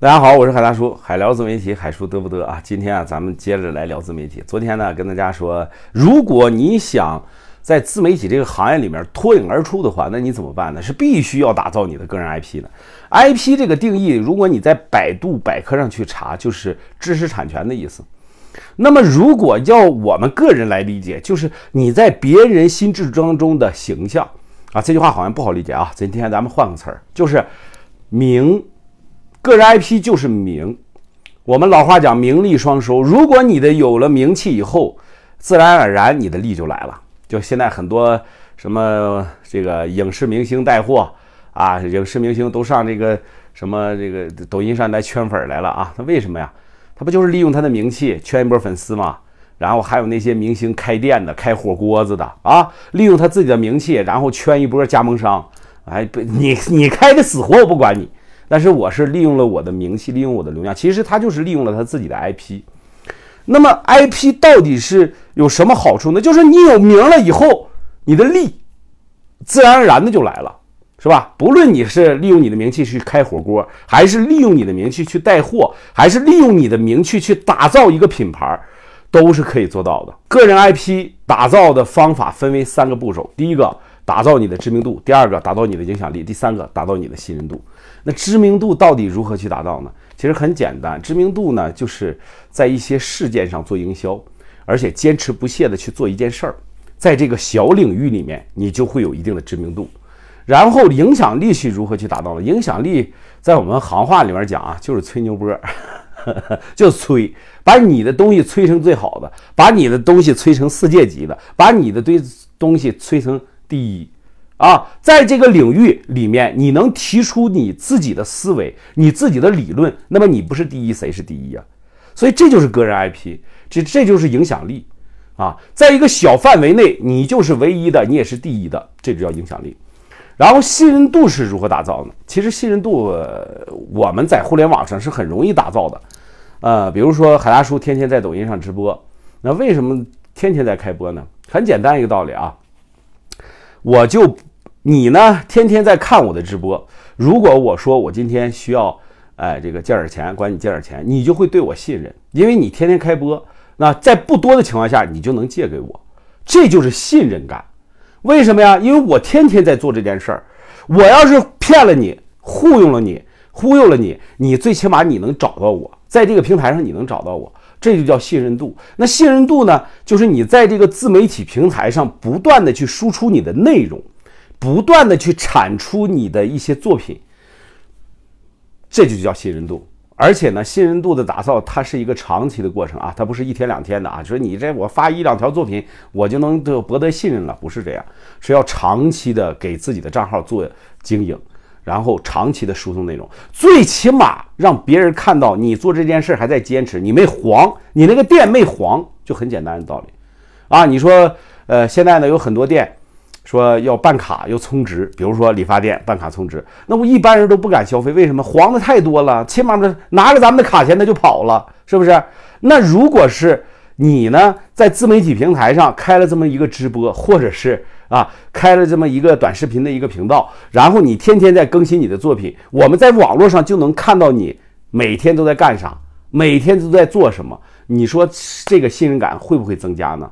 大家好，我是海大叔，海聊自媒体，海叔得不得啊？今天啊，咱们接着来聊自媒体。昨天呢，跟大家说，如果你想在自媒体这个行业里面脱颖而出的话，那你怎么办呢？是必须要打造你的个人 IP 的。IP 这个定义，如果你在百度百科上去查，就是知识产权的意思。那么，如果要我们个人来理解，就是你在别人心智当中的形象啊。这句话好像不好理解啊。今天咱们换个词儿，就是名。个人 IP 就是名，我们老话讲名利双收。如果你的有了名气以后，自然而然你的利就来了。就现在很多什么这个影视明星带货啊，影视明星都上这个什么这个抖音上来圈粉来了啊。他为什么呀？他不就是利用他的名气圈一波粉丝吗？然后还有那些明星开店的、开火锅子的啊，利用他自己的名气，然后圈一波加盟商。哎，不，你你开的死活我不管你。但是我是利用了我的名气，利用我的流量，其实他就是利用了他自己的 IP。那么 IP 到底是有什么好处呢？就是你有名了以后，你的利自然而然的就来了，是吧？不论你是利用你的名气去开火锅，还是利用你的名气去带货，还是利用你的名气去打造一个品牌，都是可以做到的。个人 IP 打造的方法分为三个步骤：第一个，打造你的知名度；第二个，打造你的影响力；第三个，打造你的信任度。那知名度到底如何去达到呢？其实很简单，知名度呢，就是在一些事件上做营销，而且坚持不懈的去做一件事儿，在这个小领域里面，你就会有一定的知名度。然后影响力是如何去达到的？影响力在我们行话里面讲啊，就是吹牛波，就吹，把你的东西吹成最好的，把你的东西吹成世界级的，把你的堆东西吹成第一。啊，在这个领域里面，你能提出你自己的思维、你自己的理论，那么你不是第一，谁是第一啊？所以这就是个人 IP，这这就是影响力啊！在一个小范围内，你就是唯一的，你也是第一的，这就叫影响力。然后信任度是如何打造呢？其实信任度我们在互联网上是很容易打造的，呃，比如说海大叔天天在抖音上直播，那为什么天天在开播呢？很简单一个道理啊，我就。你呢？天天在看我的直播。如果我说我今天需要，哎，这个借点钱，管你借点钱，你就会对我信任，因为你天天开播。那在不多的情况下，你就能借给我，这就是信任感。为什么呀？因为我天天在做这件事儿。我要是骗了你，糊弄了你，忽悠了你，你最起码你能找到我，在这个平台上你能找到我，这就叫信任度。那信任度呢，就是你在这个自媒体平台上不断的去输出你的内容。不断的去产出你的一些作品，这就叫信任度。而且呢，信任度的打造，它是一个长期的过程啊，它不是一天两天的啊。说你这我发一两条作品，我就能得博得信任了，不是这样，是要长期的给自己的账号做经营，然后长期的输送内容，最起码让别人看到你做这件事还在坚持，你没黄，你那个店没黄，就很简单的道理啊。你说，呃，现在呢有很多店。说要办卡要充值，比如说理发店办卡充值，那我一般人都不敢消费，为什么？黄的太多了，起码的拿着咱们的卡钱他就跑了，是不是？那如果是你呢，在自媒体平台上开了这么一个直播，或者是啊开了这么一个短视频的一个频道，然后你天天在更新你的作品，我们在网络上就能看到你每天都在干啥，每天都在做什么，你说这个信任感会不会增加呢？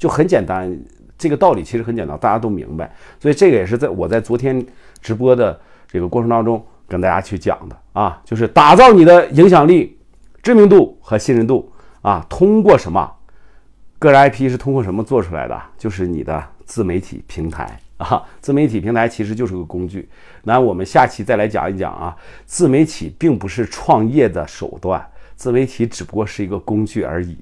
就很简单。这个道理其实很简单，大家都明白，所以这个也是在我在昨天直播的这个过程当中跟大家去讲的啊，就是打造你的影响力、知名度和信任度啊，通过什么？个人 IP 是通过什么做出来的？就是你的自媒体平台啊，自媒体平台其实就是个工具。那我们下期再来讲一讲啊，自媒体并不是创业的手段，自媒体只不过是一个工具而已。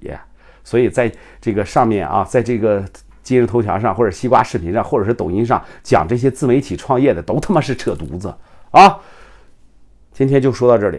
所以在这个上面啊，在这个。今日头条上，或者西瓜视频上，或者是抖音上讲这些自媒体创业的，都他妈是扯犊子啊！今天就说到这里。